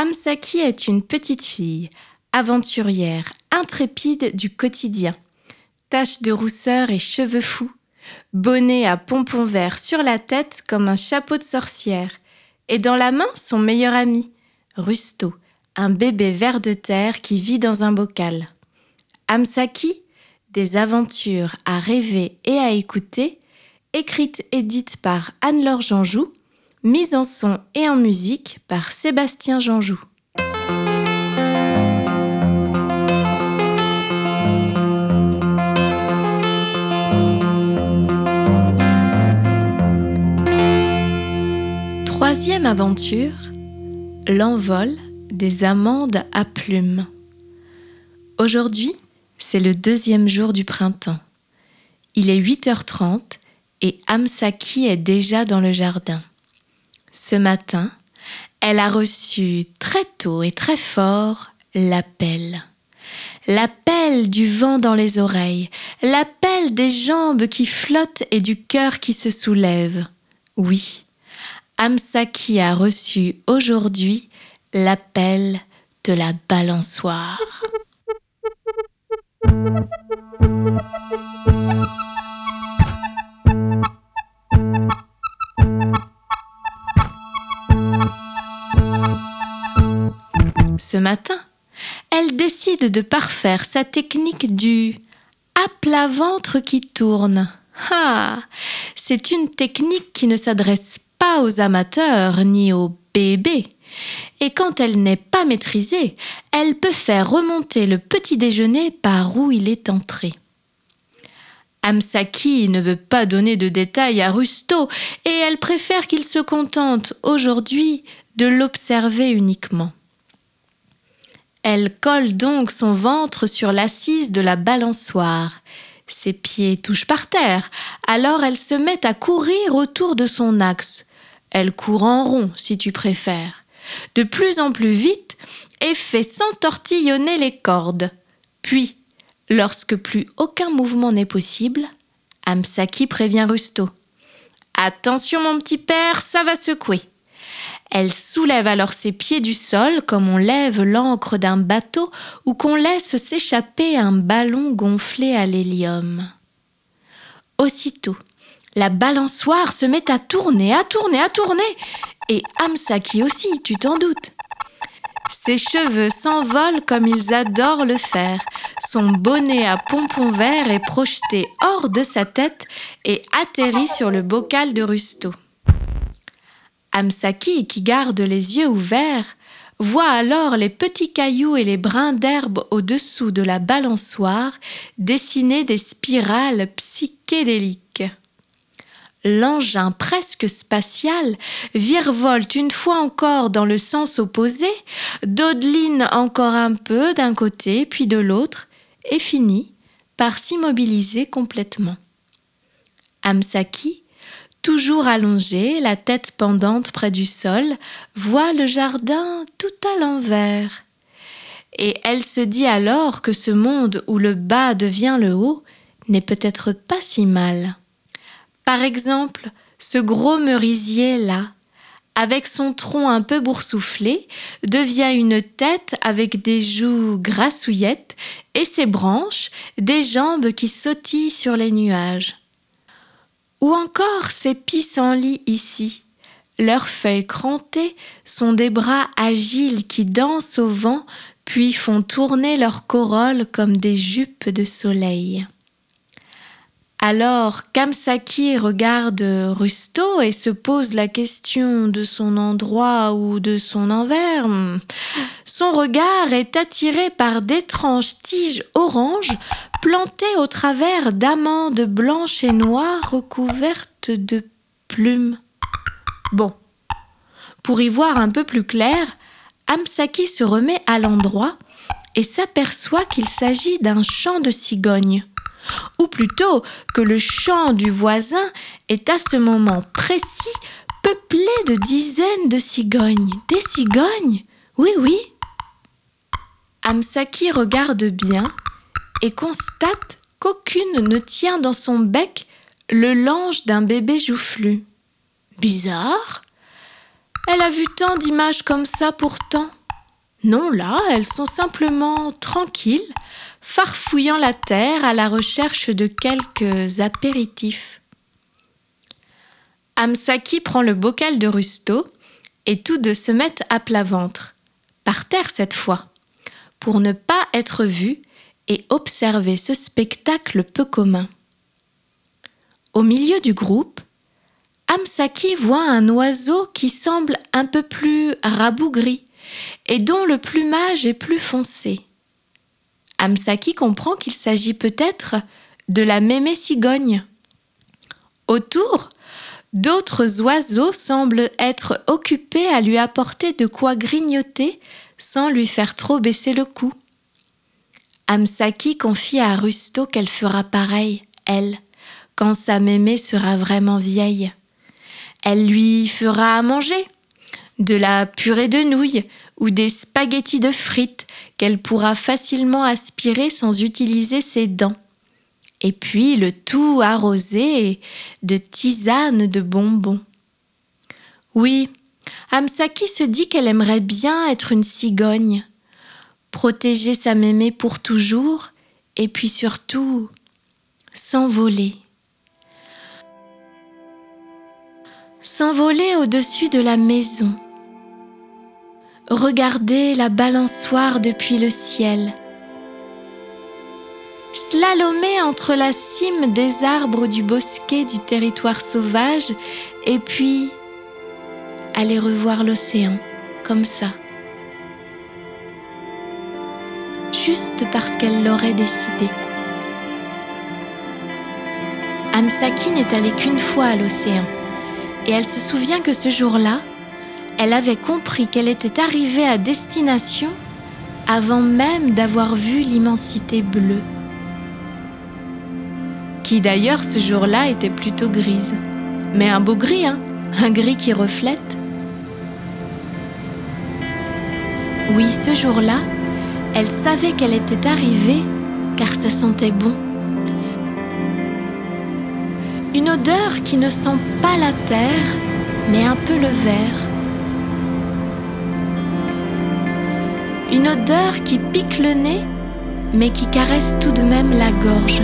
Amsaki est une petite fille, aventurière, intrépide du quotidien. Taches de rousseur et cheveux fous, bonnet à pompons verts sur la tête comme un chapeau de sorcière, et dans la main son meilleur ami, Rusto, un bébé vert de terre qui vit dans un bocal. Amsaki, des aventures à rêver et à écouter, écrite et dite par Anne-Laure Janjou, mise en son et en musique par Sébastien Janjou. Troisième aventure, l'envol des amandes à plumes. Aujourd'hui, c'est le deuxième jour du printemps. Il est 8h30 et Amsaki est déjà dans le jardin. Ce matin, elle a reçu très tôt et très fort l'appel. L'appel du vent dans les oreilles, l'appel des jambes qui flottent et du cœur qui se soulève. Oui, Amsaki a reçu aujourd'hui l'appel de la balançoire. Elle décide de parfaire sa technique du à plat ventre qui tourne. Ah, c'est une technique qui ne s'adresse pas aux amateurs ni aux bébés. Et quand elle n'est pas maîtrisée, elle peut faire remonter le petit déjeuner par où il est entré. Amsaki ne veut pas donner de détails à Rusto et elle préfère qu'il se contente aujourd'hui de l'observer uniquement. Elle colle donc son ventre sur l'assise de la balançoire. Ses pieds touchent par terre, alors elle se met à courir autour de son axe. Elle court en rond, si tu préfères, de plus en plus vite et fait s'entortillonner les cordes. Puis, lorsque plus aucun mouvement n'est possible, Amsaki prévient Rusto. Attention mon petit père, ça va secouer. Elle soulève alors ses pieds du sol comme on lève l'ancre d'un bateau ou qu'on laisse s'échapper un ballon gonflé à l'hélium. Aussitôt, la balançoire se met à tourner, à tourner, à tourner, et Amsaki aussi, tu t'en doutes. Ses cheveux s'envolent comme ils adorent le faire. Son bonnet à pompons verts est projeté hors de sa tête et atterrit sur le bocal de Rusto. Amsaki, qui garde les yeux ouverts, voit alors les petits cailloux et les brins d'herbe au-dessous de la balançoire dessiner des spirales psychédéliques. L'engin presque spatial virevolte une fois encore dans le sens opposé, dodeline encore un peu d'un côté puis de l'autre, et finit par s'immobiliser complètement. Amsaki toujours allongée, la tête pendante près du sol, voit le jardin tout à l'envers. Et elle se dit alors que ce monde où le bas devient le haut n'est peut-être pas si mal. Par exemple, ce gros merisier-là, avec son tronc un peu boursouflé, devient une tête avec des joues grassouillettes et ses branches, des jambes qui sautillent sur les nuages. Ou encore ces pissenlits ici. Leurs feuilles crantées sont des bras agiles qui dansent au vent puis font tourner leurs corolles comme des jupes de soleil. Alors Kamsaki regarde Rusto et se pose la question de son endroit ou de son envers. Son regard est attiré par d'étranges tiges oranges plantées au travers d'amandes blanches et noires recouvertes de plumes. Bon, pour y voir un peu plus clair, Amsaki se remet à l'endroit et s'aperçoit qu'il s'agit d'un champ de cigognes ou plutôt que le champ du voisin est à ce moment précis peuplé de dizaines de cigognes. Des cigognes Oui, oui. Amsaki regarde bien et constate qu'aucune ne tient dans son bec le lange d'un bébé joufflu. Bizarre. Elle a vu tant d'images comme ça pourtant. Non, là, elles sont simplement tranquilles, farfouillant la terre à la recherche de quelques apéritifs. Amsaki prend le bocal de Rusto et tous deux se mettent à plat ventre, par terre cette fois, pour ne pas être vus et observer ce spectacle peu commun. Au milieu du groupe, Amsaki voit un oiseau qui semble un peu plus rabougri et dont le plumage est plus foncé. Amsaki comprend qu'il s'agit peut-être de la mémé cigogne. Autour, d'autres oiseaux semblent être occupés à lui apporter de quoi grignoter sans lui faire trop baisser le cou. Amsaki confie à Rusto qu'elle fera pareil, elle, quand sa mémé sera vraiment vieille. Elle lui fera à manger de la purée de nouilles ou des spaghettis de frites qu'elle pourra facilement aspirer sans utiliser ses dents. Et puis le tout arrosé de tisanes de bonbons. Oui, Amsaki se dit qu'elle aimerait bien être une cigogne, protéger sa mémé pour toujours, et puis surtout s'envoler. S'envoler au-dessus de la maison Regarder la balançoire depuis le ciel. Slalomer entre la cime des arbres du bosquet du territoire sauvage et puis aller revoir l'océan comme ça. Juste parce qu'elle l'aurait décidé. Amsaki n'est allée qu'une fois à l'océan et elle se souvient que ce jour-là, elle avait compris qu'elle était arrivée à destination avant même d'avoir vu l'immensité bleue, qui d'ailleurs ce jour-là était plutôt grise, mais un beau gris, hein un gris qui reflète. Oui, ce jour-là, elle savait qu'elle était arrivée car ça sentait bon. Une odeur qui ne sent pas la terre, mais un peu le verre Une odeur qui pique le nez, mais qui caresse tout de même la gorge.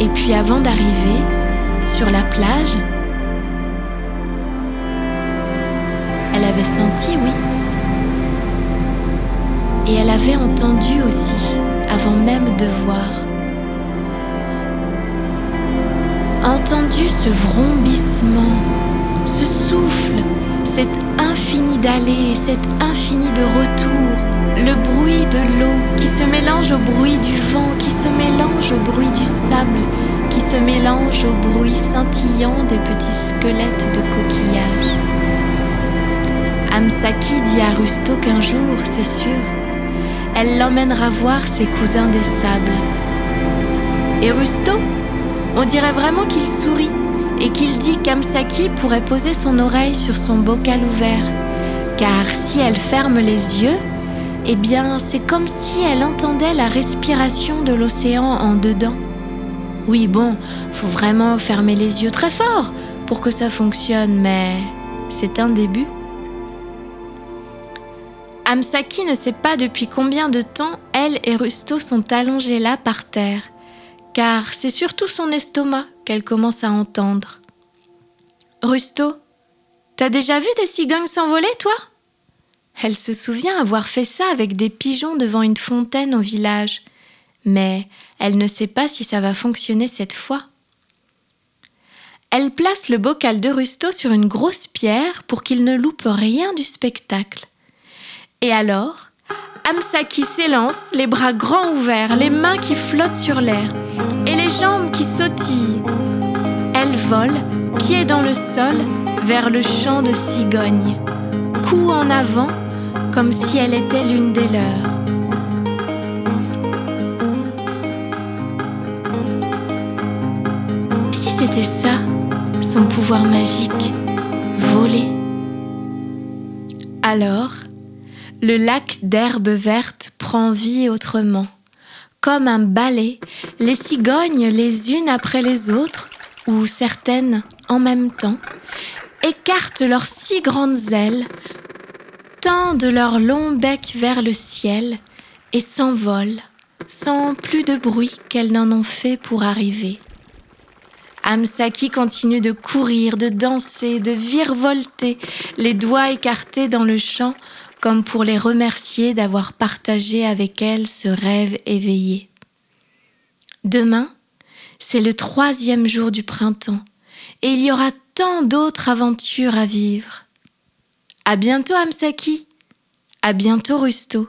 Et puis avant d'arriver sur la plage, elle avait senti, oui. Et elle avait entendu aussi, avant même de voir. Entendu ce vrombissement, ce souffle cet infini d'aller, cet infini de retour, le bruit de l'eau qui se mélange au bruit du vent, qui se mélange au bruit du sable, qui se mélange au bruit scintillant des petits squelettes de coquillages. Amsaki dit à Rusto qu'un jour, c'est sûr, elle l'emmènera voir ses cousins des sables. Et Rusto, on dirait vraiment qu'il sourit et qu'il dit qu'Amsaki pourrait poser son oreille sur son bocal ouvert, car si elle ferme les yeux, eh bien c'est comme si elle entendait la respiration de l'océan en dedans. Oui, bon, faut vraiment fermer les yeux très fort pour que ça fonctionne, mais c'est un début. Amsaki ne sait pas depuis combien de temps elle et Rusto sont allongés là par terre, car c'est surtout son estomac qu'elle commence à entendre. Rusto, t'as déjà vu des cigognes s'envoler, toi? Elle se souvient avoir fait ça avec des pigeons devant une fontaine au village, mais elle ne sait pas si ça va fonctionner cette fois. Elle place le bocal de Rusto sur une grosse pierre pour qu'il ne loupe rien du spectacle. Et alors, Amsaki s'élance, les bras grands ouverts, les mains qui flottent sur l'air et les jambes qui sautillent. Vole, pied dans le sol, vers le champ de cigogne, cou en avant, comme si elle était l'une des leurs. Si c'était ça, son pouvoir magique, voler. Alors, le lac d'herbe verte prend vie autrement. Comme un balai, les cigognes, les unes après les autres, ou certaines en même temps, écartent leurs si grandes ailes, tendent leur long bec vers le ciel et s'envolent sans plus de bruit qu'elles n'en ont fait pour arriver. Amsaki continue de courir, de danser, de virevolter, les doigts écartés dans le champ, comme pour les remercier d'avoir partagé avec elle ce rêve éveillé. Demain, c'est le troisième jour du printemps, et il y aura tant d'autres aventures à vivre. À bientôt, Amsaki. À bientôt, Rusto.